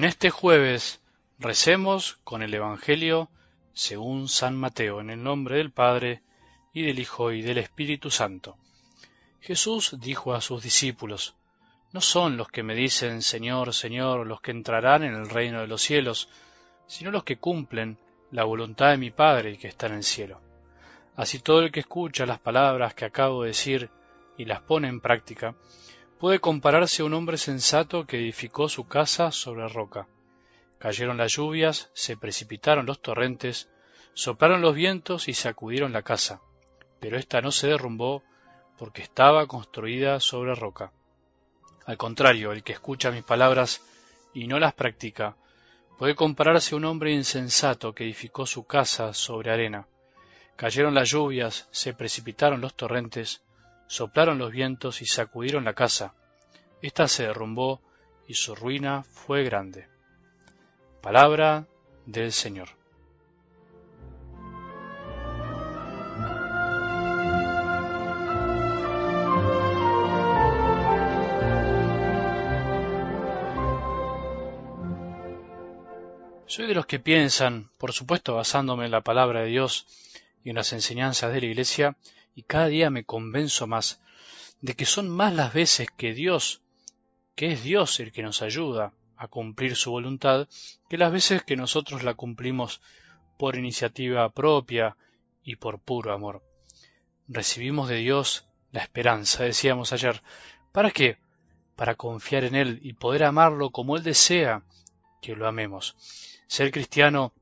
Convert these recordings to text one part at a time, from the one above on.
En este jueves recemos con el Evangelio según San Mateo, en el nombre del Padre, y del Hijo, y del Espíritu Santo. Jesús dijo a sus discípulos, No son los que me dicen Señor, Señor, los que entrarán en el reino de los cielos, sino los que cumplen la voluntad de mi Padre que está en el cielo. Así todo el que escucha las palabras que acabo de decir y las pone en práctica, puede compararse a un hombre sensato que edificó su casa sobre roca. Cayeron las lluvias, se precipitaron los torrentes, soplaron los vientos y sacudieron la casa, pero ésta no se derrumbó porque estaba construida sobre roca. Al contrario, el que escucha mis palabras y no las practica, puede compararse a un hombre insensato que edificó su casa sobre arena. Cayeron las lluvias, se precipitaron los torrentes, soplaron los vientos y sacudieron la casa. Esta se derrumbó y su ruina fue grande. Palabra del Señor. Soy de los que piensan, por supuesto basándome en la palabra de Dios y en las enseñanzas de la Iglesia, y cada día me convenzo más de que son más las veces que Dios, que es Dios el que nos ayuda a cumplir su voluntad, que las veces que nosotros la cumplimos por iniciativa propia y por puro amor. Recibimos de Dios la esperanza, decíamos ayer. ¿Para qué? Para confiar en Él y poder amarlo como Él desea que lo amemos. Ser cristiano,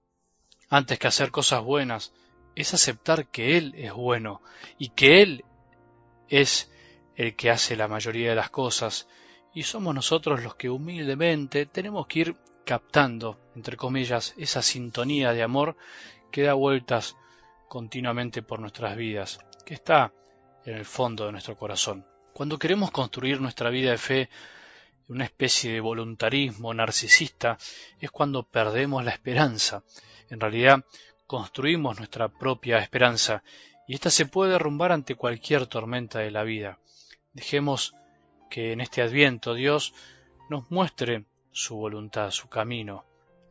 antes que hacer cosas buenas, es aceptar que Él es bueno y que Él es el que hace la mayoría de las cosas y somos nosotros los que humildemente tenemos que ir captando, entre comillas, esa sintonía de amor que da vueltas continuamente por nuestras vidas, que está en el fondo de nuestro corazón. Cuando queremos construir nuestra vida de fe una especie de voluntarismo narcisista, es cuando perdemos la esperanza. En realidad, construimos nuestra propia esperanza, y ésta se puede derrumbar ante cualquier tormenta de la vida. Dejemos que en este adviento Dios nos muestre su voluntad, su camino,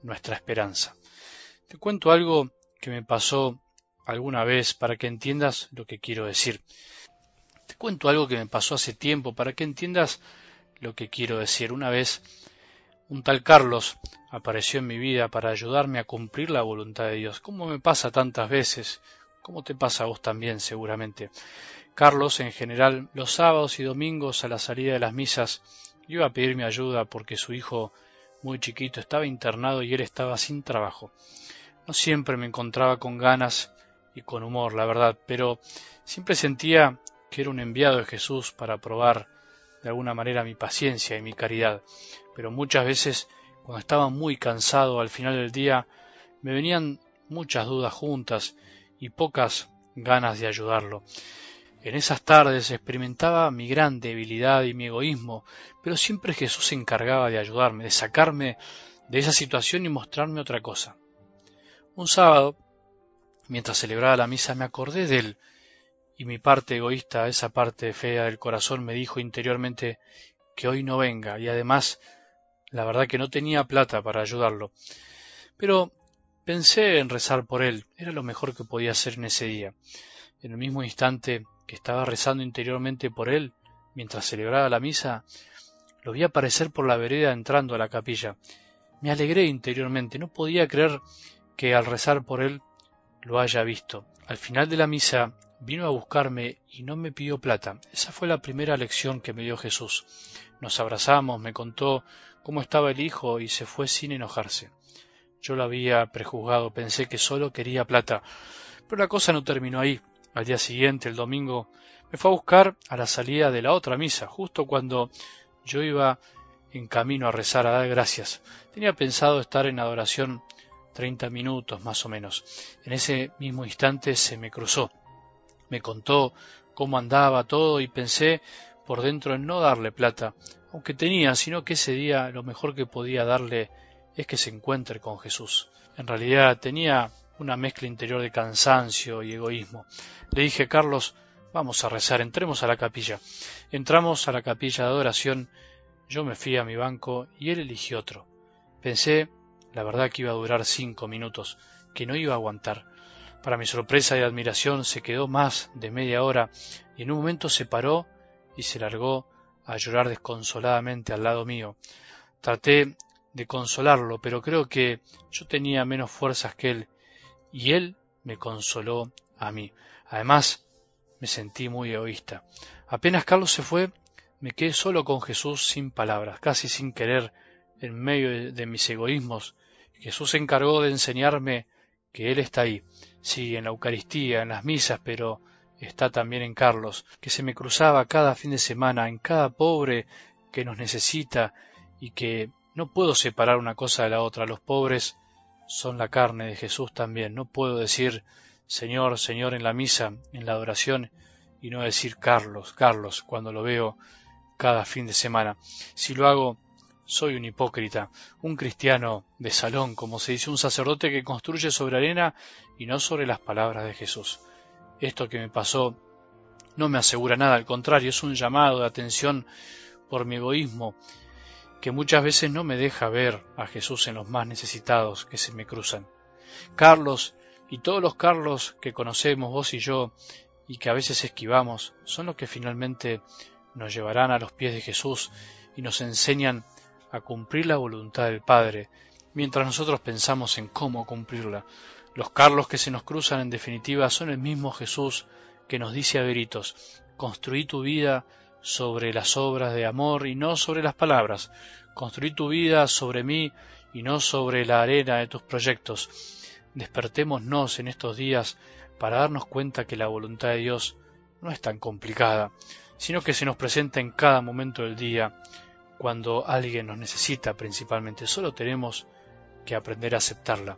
nuestra esperanza. Te cuento algo que me pasó alguna vez para que entiendas lo que quiero decir. Te cuento algo que me pasó hace tiempo para que entiendas lo que quiero decir. Una vez un tal Carlos apareció en mi vida para ayudarme a cumplir la voluntad de Dios, como me pasa tantas veces, como te pasa a vos también seguramente. Carlos, en general, los sábados y domingos a la salida de las misas, iba a pedirme ayuda porque su hijo muy chiquito estaba internado y él estaba sin trabajo. No siempre me encontraba con ganas y con humor, la verdad, pero siempre sentía que era un enviado de Jesús para probar de alguna manera mi paciencia y mi caridad, pero muchas veces cuando estaba muy cansado al final del día me venían muchas dudas juntas y pocas ganas de ayudarlo. En esas tardes experimentaba mi gran debilidad y mi egoísmo, pero siempre Jesús se encargaba de ayudarme, de sacarme de esa situación y mostrarme otra cosa. Un sábado, mientras celebraba la misa, me acordé de él y mi parte egoísta, esa parte fea del corazón, me dijo interiormente que hoy no venga, y además la verdad que no tenía plata para ayudarlo. Pero pensé en rezar por él, era lo mejor que podía hacer en ese día. En el mismo instante que estaba rezando interiormente por él, mientras celebraba la misa, lo vi aparecer por la vereda entrando a la capilla. Me alegré interiormente, no podía creer que al rezar por él lo haya visto. Al final de la misa Vino a buscarme y no me pidió plata. Esa fue la primera lección que me dio Jesús. Nos abrazamos, me contó cómo estaba el hijo y se fue sin enojarse. Yo lo había prejuzgado, pensé que solo quería plata. Pero la cosa no terminó ahí. Al día siguiente, el domingo, me fue a buscar a la salida de la otra misa, justo cuando yo iba en camino a rezar, a dar gracias. Tenía pensado estar en adoración treinta minutos más o menos. En ese mismo instante se me cruzó me contó cómo andaba todo y pensé por dentro en no darle plata, aunque tenía, sino que ese día lo mejor que podía darle es que se encuentre con Jesús. En realidad tenía una mezcla interior de cansancio y egoísmo. Le dije, Carlos, vamos a rezar, entremos a la capilla. Entramos a la capilla de adoración, yo me fui a mi banco y él eligió otro. Pensé, la verdad, que iba a durar cinco minutos, que no iba a aguantar. Para mi sorpresa y admiración se quedó más de media hora y en un momento se paró y se largó a llorar desconsoladamente al lado mío. Traté de consolarlo, pero creo que yo tenía menos fuerzas que él y él me consoló a mí. Además, me sentí muy egoísta. Apenas Carlos se fue, me quedé solo con Jesús sin palabras, casi sin querer, en medio de mis egoísmos. Jesús se encargó de enseñarme que Él está ahí, sí, en la Eucaristía, en las misas, pero está también en Carlos, que se me cruzaba cada fin de semana, en cada pobre que nos necesita y que no puedo separar una cosa de la otra. Los pobres son la carne de Jesús también. No puedo decir Señor, Señor en la misa, en la adoración, y no decir Carlos, Carlos, cuando lo veo cada fin de semana. Si lo hago, soy un hipócrita, un cristiano de salón, como se dice, un sacerdote que construye sobre arena y no sobre las palabras de Jesús. Esto que me pasó no me asegura nada, al contrario, es un llamado de atención por mi egoísmo, que muchas veces no me deja ver a Jesús en los más necesitados que se me cruzan. Carlos y todos los Carlos que conocemos vos y yo y que a veces esquivamos son los que finalmente nos llevarán a los pies de Jesús y nos enseñan a cumplir la voluntad del Padre, mientras nosotros pensamos en cómo cumplirla. Los Carlos que se nos cruzan en definitiva son el mismo Jesús que nos dice a gritos, construí tu vida sobre las obras de amor y no sobre las palabras, construí tu vida sobre mí y no sobre la arena de tus proyectos. Despertémonos en estos días para darnos cuenta que la voluntad de Dios no es tan complicada, sino que se nos presenta en cada momento del día, cuando alguien nos necesita principalmente. Solo tenemos que aprender a aceptarla.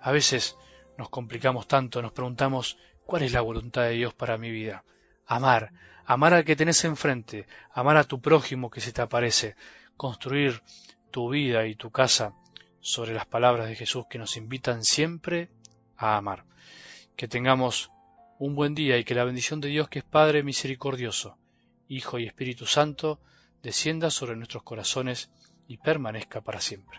A veces nos complicamos tanto, nos preguntamos cuál es la voluntad de Dios para mi vida. Amar, amar al que tenés enfrente, amar a tu prójimo que se te aparece, construir tu vida y tu casa sobre las palabras de Jesús que nos invitan siempre a amar. Que tengamos un buen día y que la bendición de Dios que es Padre misericordioso, Hijo y Espíritu Santo, descienda sobre nuestros corazones y permanezca para siempre.